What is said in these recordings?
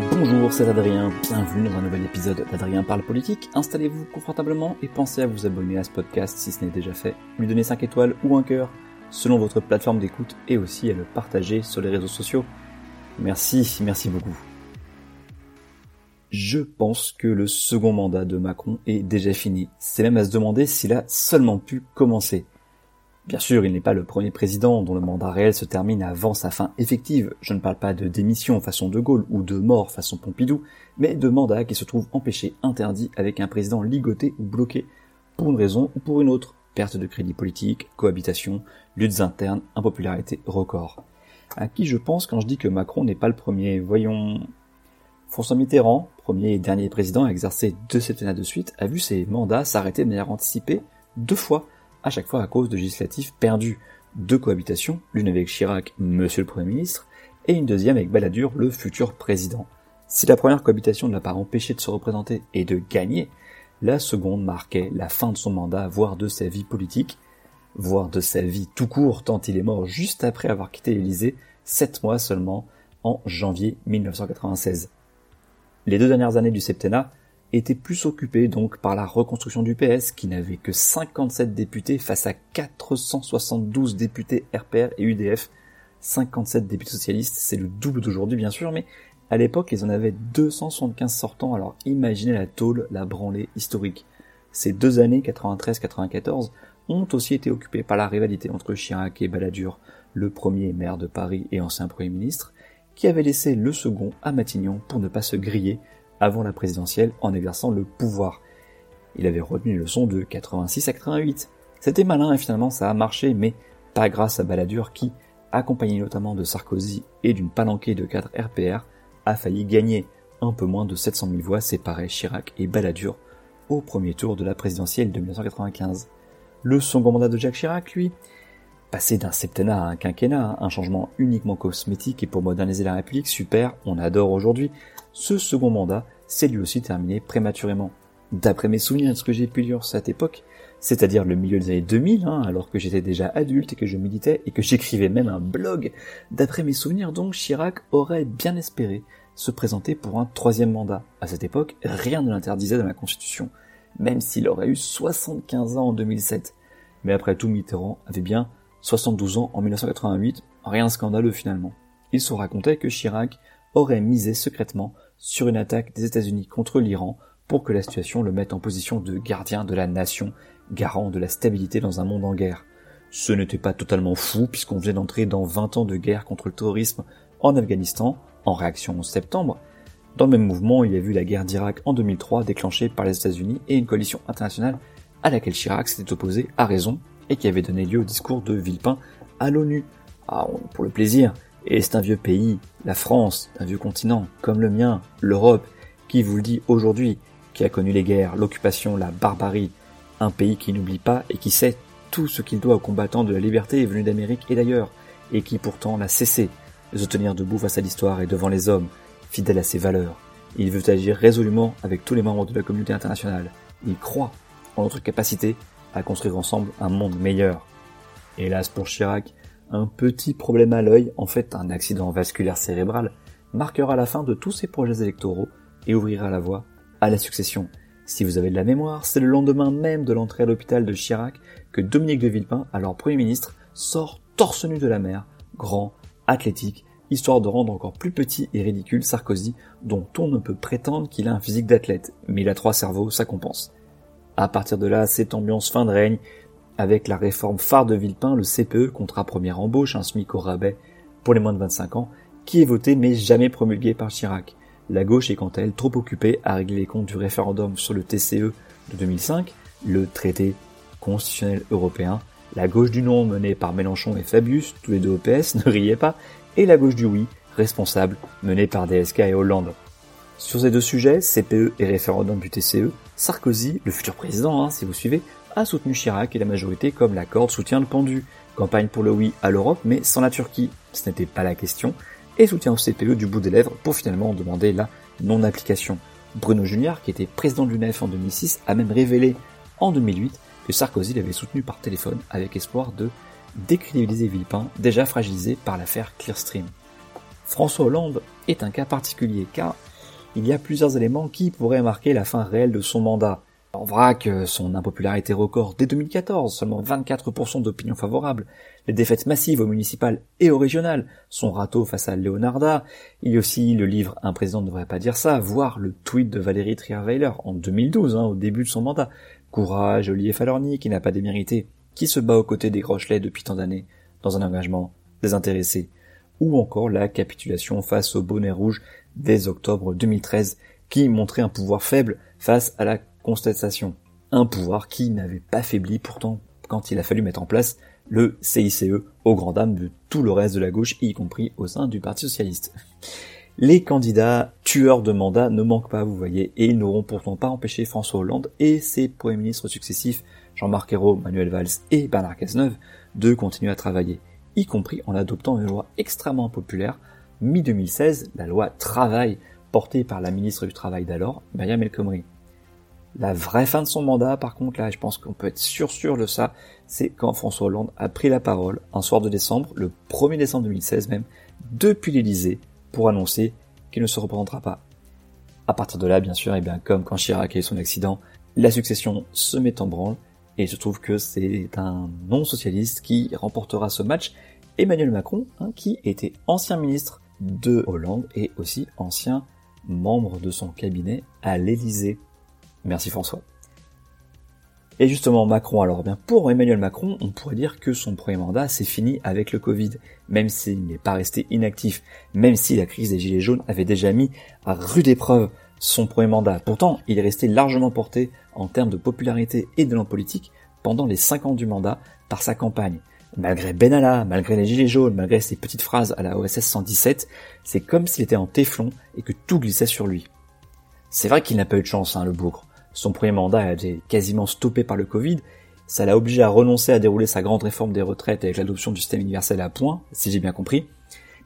Bonjour, c'est Adrien, bienvenue dans un nouvel épisode d'Adrien parle politique. Installez-vous confortablement et pensez à vous abonner à ce podcast si ce n'est déjà fait, lui donner 5 étoiles ou un cœur selon votre plateforme d'écoute et aussi à le partager sur les réseaux sociaux. Merci, merci beaucoup. Je pense que le second mandat de Macron est déjà fini. C'est même à se demander s'il a seulement pu commencer. Bien sûr, il n'est pas le premier président dont le mandat réel se termine avant sa fin effective. Je ne parle pas de démission façon De Gaulle ou de mort façon Pompidou, mais de mandat qui se trouve empêché, interdit avec un président ligoté ou bloqué pour une raison ou pour une autre. Perte de crédit politique, cohabitation, luttes internes, impopularité record. À qui je pense quand je dis que Macron n'est pas le premier? Voyons. François Mitterrand, premier et dernier président à exercer deux septennats de suite, a vu ses mandats s'arrêter de manière anticipée deux fois à chaque fois à cause de législatives perdues. Deux cohabitations, l'une avec Chirac, monsieur le Premier ministre, et une deuxième avec Balladur, le futur président. Si la première cohabitation ne l'a pas empêché de se représenter et de gagner, la seconde marquait la fin de son mandat, voire de sa vie politique, voire de sa vie tout court, tant il est mort juste après avoir quitté l'Élysée, sept mois seulement, en janvier 1996. Les deux dernières années du septennat était plus occupé donc par la reconstruction du PS qui n'avait que 57 députés face à 472 députés RPR et UDF. 57 députés socialistes, c'est le double d'aujourd'hui bien sûr, mais à l'époque ils en avaient 275 sortants, alors imaginez la tôle, la branlée historique. Ces deux années, 93-94, ont aussi été occupées par la rivalité entre Chirac et Balladur, le premier maire de Paris et ancien Premier ministre, qui avait laissé le second à Matignon pour ne pas se griller avant la présidentielle en exerçant le pouvoir. Il avait retenu les leçons de 86 à 88. C'était malin et finalement ça a marché, mais pas grâce à Balladur qui, accompagné notamment de Sarkozy et d'une palanquée de cadres RPR, a failli gagner un peu moins de 700 000 voix séparées Chirac et Balladur au premier tour de la présidentielle de 1995. Le second mandat de Jacques Chirac, lui, passé d'un septennat à un quinquennat, un changement uniquement cosmétique et pour moderniser la République, super, on adore aujourd'hui, ce second mandat s'est lui aussi terminé prématurément. D'après mes souvenirs de ce que j'ai pu lire à cette époque, c'est-à-dire le milieu des années 2000, hein, alors que j'étais déjà adulte et que je militais et que j'écrivais même un blog, d'après mes souvenirs donc, Chirac aurait bien espéré se présenter pour un troisième mandat. À cette époque, rien ne l'interdisait dans la Constitution, même s'il aurait eu 75 ans en 2007. Mais après tout, Mitterrand avait bien 72 ans en 1988, rien de scandaleux finalement. Il se racontait que Chirac aurait misé secrètement sur une attaque des États-Unis contre l'Iran pour que la situation le mette en position de gardien de la nation, garant de la stabilité dans un monde en guerre. Ce n'était pas totalement fou puisqu'on venait d'entrer dans 20 ans de guerre contre le terrorisme en Afghanistan, en réaction au septembre. Dans le même mouvement, il y a vu la guerre d'Irak en 2003 déclenchée par les États-Unis et une coalition internationale à laquelle Chirac s'était opposé à raison et qui avait donné lieu au discours de Villepin à l'ONU. Ah, pour le plaisir, et c'est un vieux pays, la France, un vieux continent, comme le mien, l'Europe, qui vous le dit aujourd'hui, qui a connu les guerres, l'occupation, la barbarie, un pays qui n'oublie pas et qui sait tout ce qu'il doit aux combattants de la liberté venus d'Amérique et d'ailleurs, et qui pourtant n'a cessé de se tenir debout face à l'histoire et devant les hommes, fidèle à ses valeurs. Il veut agir résolument avec tous les membres de la communauté internationale. Il croit en notre capacité à construire ensemble un monde meilleur. Hélas pour Chirac, un petit problème à l'œil, en fait un accident vasculaire cérébral, marquera la fin de tous ses projets électoraux et ouvrira la voie à la succession. Si vous avez de la mémoire, c'est le lendemain même de l'entrée à l'hôpital de Chirac que Dominique de Villepin, alors Premier ministre, sort torse nu de la mer, grand, athlétique, histoire de rendre encore plus petit et ridicule Sarkozy, dont on ne peut prétendre qu'il a un physique d'athlète, mais il a trois cerveaux, ça compense. À partir de là, cette ambiance fin de règne, avec la réforme phare de Villepin, le CPE, contrat première embauche, un SMIC au rabais pour les moins de 25 ans, qui est voté mais jamais promulgué par Chirac. La gauche est quant à elle trop occupée à régler les comptes du référendum sur le TCE de 2005, le traité constitutionnel européen, la gauche du non menée par Mélenchon et Fabius, tous les deux OPS, ne riez pas, et la gauche du oui, responsable, menée par DSK et Hollande. Sur ces deux sujets, CPE et référendum du TCE, Sarkozy, le futur président, hein, si vous suivez, a soutenu Chirac et la majorité comme la corde soutient le pendu. Campagne pour le oui à l'Europe, mais sans la Turquie, ce n'était pas la question, et soutien au CPE du bout des lèvres pour finalement demander la non-application. Bruno Junior, qui était président du NEF en 2006, a même révélé en 2008 que Sarkozy l'avait soutenu par téléphone avec espoir de décrédibiliser Villepin, déjà fragilisé par l'affaire Clearstream. François Hollande est un cas particulier car il y a plusieurs éléments qui pourraient marquer la fin réelle de son mandat. En vrac, son impopularité record dès 2014, seulement 24% d'opinion favorable, les défaites massives au municipal et au régional, son râteau face à Leonarda, il y a aussi le livre Un président ne devrait pas dire ça, voire le tweet de Valérie Trierweiler en 2012, hein, au début de son mandat. Courage, Olivier Falorni, qui n'a pas démérité, qui se bat aux côtés des Grochelets depuis tant d'années, dans un engagement désintéressé, ou encore la capitulation face au bonnet rouge dès octobre 2013, qui montrait un pouvoir faible face à la constatation. Un pouvoir qui n'avait pas faibli pourtant quand il a fallu mettre en place le CICE au grand dam de tout le reste de la gauche, y compris au sein du Parti Socialiste. Les candidats tueurs de mandat ne manquent pas, vous voyez, et ils n'auront pourtant pas empêché François Hollande et ses premiers ministres successifs, Jean-Marc Ayrault, Manuel Valls et Bernard Cazeneuve, de continuer à travailler, y compris en adoptant une loi extrêmement populaire, mi-2016, la loi Travail, portée par la ministre du Travail d'alors, Myriam El. La vraie fin de son mandat, par contre, là, je pense qu'on peut être sûr sûr de ça, c'est quand François Hollande a pris la parole un soir de décembre, le 1er décembre 2016 même, depuis l'Elysée, pour annoncer qu'il ne se représentera pas. À partir de là, bien sûr, et bien comme quand Chirac a eu son accident, la succession se met en branle, et il se trouve que c'est un non-socialiste qui remportera ce match, Emmanuel Macron, hein, qui était ancien ministre de Hollande et aussi ancien membre de son cabinet à l'Elysée. Merci François. Et justement, Macron, alors bien pour Emmanuel Macron, on pourrait dire que son premier mandat s'est fini avec le Covid, même s'il n'est pas resté inactif, même si la crise des Gilets jaunes avait déjà mis à rude épreuve son premier mandat. Pourtant, il est resté largement porté en termes de popularité et de politique pendant les 5 ans du mandat par sa campagne. Malgré Benalla, malgré les Gilets jaunes, malgré ses petites phrases à la OSS 117, c'est comme s'il était en téflon et que tout glissait sur lui. C'est vrai qu'il n'a pas eu de chance, hein, le bougre. Son premier mandat a été quasiment stoppé par le Covid. Ça l'a obligé à renoncer à dérouler sa grande réforme des retraites avec l'adoption du système universel à point, si j'ai bien compris.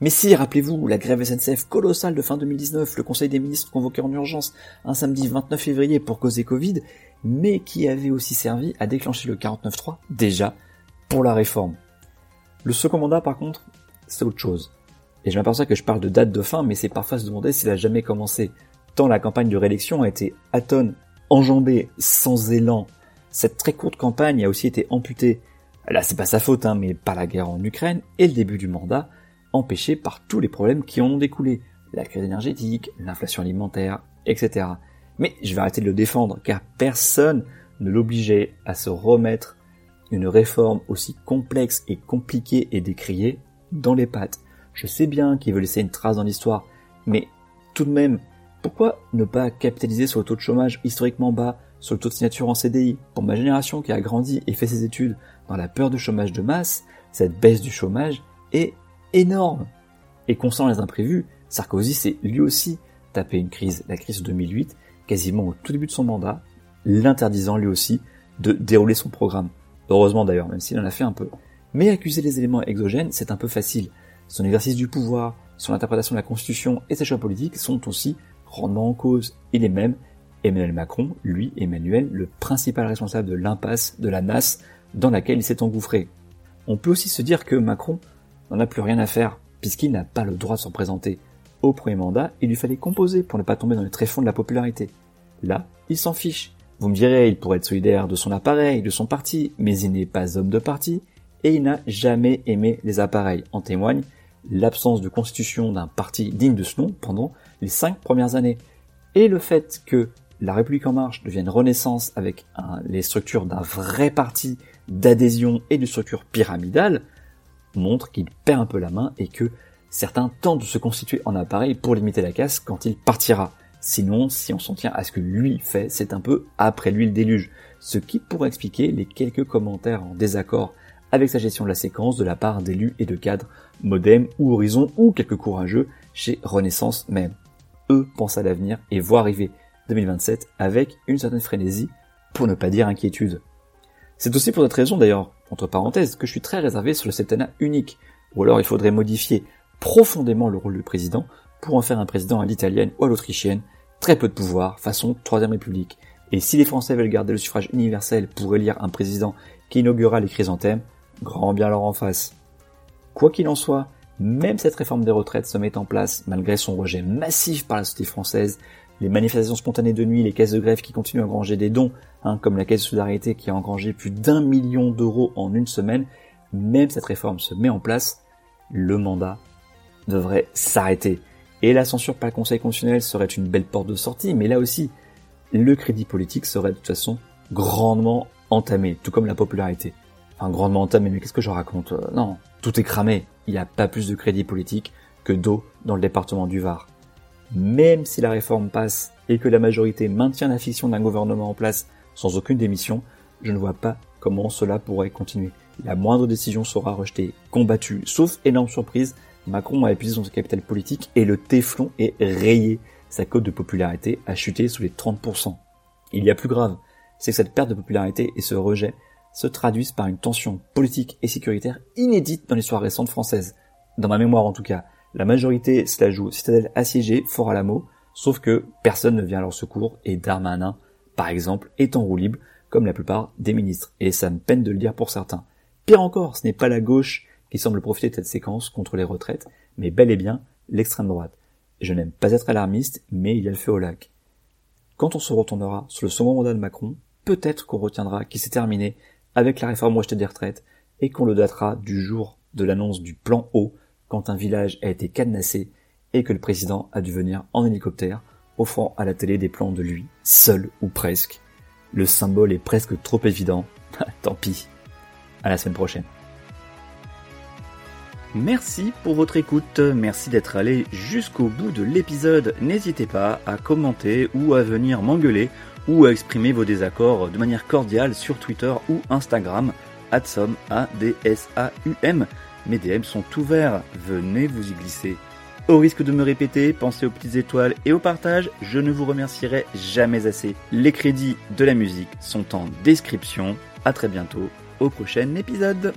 Mais si, rappelez-vous, la grève SNCF colossale de fin 2019, le Conseil des ministres convoqué en urgence un samedi 29 février pour causer Covid, mais qui avait aussi servi à déclencher le 49.3, déjà, pour la réforme. Le second mandat, par contre, c'est autre chose. Et je m'aperçois que je parle de date de fin, mais c'est parfois se demander s'il a jamais commencé. Tant la campagne de réélection a été atone enjambée, sans élan. Cette très courte campagne a aussi été amputée, là c'est pas sa faute, hein, mais par la guerre en Ukraine et le début du mandat, empêché par tous les problèmes qui en ont découlé. La crise énergétique, l'inflation alimentaire, etc. Mais je vais arrêter de le défendre, car personne ne l'obligeait à se remettre une réforme aussi complexe et compliquée et décriée dans les pattes. Je sais bien qu'il veut laisser une trace dans l'histoire, mais tout de même, pourquoi ne pas capitaliser sur le taux de chômage historiquement bas, sur le taux de signature en CDI Pour ma génération qui a grandi et fait ses études dans la peur du chômage de masse, cette baisse du chômage est énorme. Et concernant les imprévus, Sarkozy s'est lui aussi tapé une crise, la crise de 2008, quasiment au tout début de son mandat, l'interdisant lui aussi de dérouler son programme. Heureusement d'ailleurs, même s'il en a fait un peu. Mais accuser les éléments exogènes, c'est un peu facile. Son exercice du pouvoir, son interprétation de la Constitution et ses choix politiques sont aussi rendant en cause. Il est même Emmanuel Macron, lui, Emmanuel, le principal responsable de l'impasse, de la nasse dans laquelle il s'est engouffré. On peut aussi se dire que Macron n'en a plus rien à faire, puisqu'il n'a pas le droit de s'en présenter. Au premier mandat, il lui fallait composer pour ne pas tomber dans les tréfonds de la popularité. Là, il s'en fiche. Vous me direz, il pourrait être solidaire de son appareil, de son parti, mais il n'est pas homme de parti, et il n'a jamais aimé les appareils. En témoigne l'absence de constitution d'un parti digne de ce nom pendant les cinq premières années. Et le fait que la République en marche devienne renaissance avec les structures d'un vrai parti d'adhésion et de structure pyramidale montre qu'il perd un peu la main et que certains tentent de se constituer en appareil pour limiter la casse quand il partira. Sinon, si on s'en tient à ce que lui fait, c'est un peu après lui le déluge. Ce qui pourrait expliquer les quelques commentaires en désaccord avec sa gestion de la séquence de la part d'élus et de cadres Modem ou Horizon ou quelques courageux chez Renaissance même. eux, pensent à l'avenir et voient arriver 2027 avec une certaine frénésie, pour ne pas dire inquiétude. C'est aussi pour cette raison d'ailleurs, entre parenthèses, que je suis très réservé sur le septennat unique, ou alors il faudrait modifier profondément le rôle du président pour en faire un président à l'italienne ou à l'autrichienne, très peu de pouvoir, façon Troisième République. Et si les Français veulent garder le suffrage universel pour élire un président qui inaugurera les chrysanthèmes, grand bien leur en face. Quoi qu'il en soit, même cette réforme des retraites se met en place malgré son rejet massif par la société française, les manifestations spontanées de nuit, les caisses de grève qui continuent à engranger des dons, hein, comme la caisse de solidarité qui a engrangé plus d'un million d'euros en une semaine, même cette réforme se met en place, le mandat devrait s'arrêter. Et la censure par le Conseil constitutionnel serait une belle porte de sortie, mais là aussi, le crédit politique serait de toute façon grandement entamé, tout comme la popularité. Enfin, grandement entamé, mais qu'est-ce que je raconte euh, Non, tout est cramé. Il n'y a pas plus de crédit politique que d'eau dans le département du Var. Même si la réforme passe et que la majorité maintient la fiction d'un gouvernement en place sans aucune démission, je ne vois pas comment cela pourrait continuer. La moindre décision sera rejetée, combattue, sauf énorme surprise, Macron a épuisé son capital politique et le téflon est rayé. Sa cote de popularité a chuté sous les 30%. Il y a plus grave, c'est que cette perte de popularité et ce rejet se traduisent par une tension politique et sécuritaire inédite dans l'histoire récente française. Dans ma mémoire en tout cas, la majorité se la joue citadelle assiégée, fort à la mot, sauf que personne ne vient à leur secours et Darmanin, par exemple, est en comme la plupart des ministres, et ça me peine de le dire pour certains. Pire encore, ce n'est pas la gauche qui semble profiter de cette séquence contre les retraites, mais bel et bien l'extrême droite. Je n'aime pas être alarmiste, mais il y a le feu au lac. Quand on se retournera sur le second mandat de Macron, peut-être qu'on retiendra qu'il s'est terminé avec la réforme rejetée des retraites et qu'on le datera du jour de l'annonce du plan O quand un village a été cadenassé et que le président a dû venir en hélicoptère, offrant à la télé des plans de lui, seul ou presque. Le symbole est presque trop évident. Tant pis. À la semaine prochaine. Merci pour votre écoute, merci d'être allé jusqu'au bout de l'épisode. N'hésitez pas à commenter ou à venir m'engueuler ou à exprimer vos désaccords de manière cordiale sur Twitter ou Instagram, adsom, A-D-S-A-U-M. Mes DM sont ouverts, venez vous y glisser. Au risque de me répéter, pensez aux petites étoiles et au partage, je ne vous remercierai jamais assez. Les crédits de la musique sont en description. À très bientôt au prochain épisode.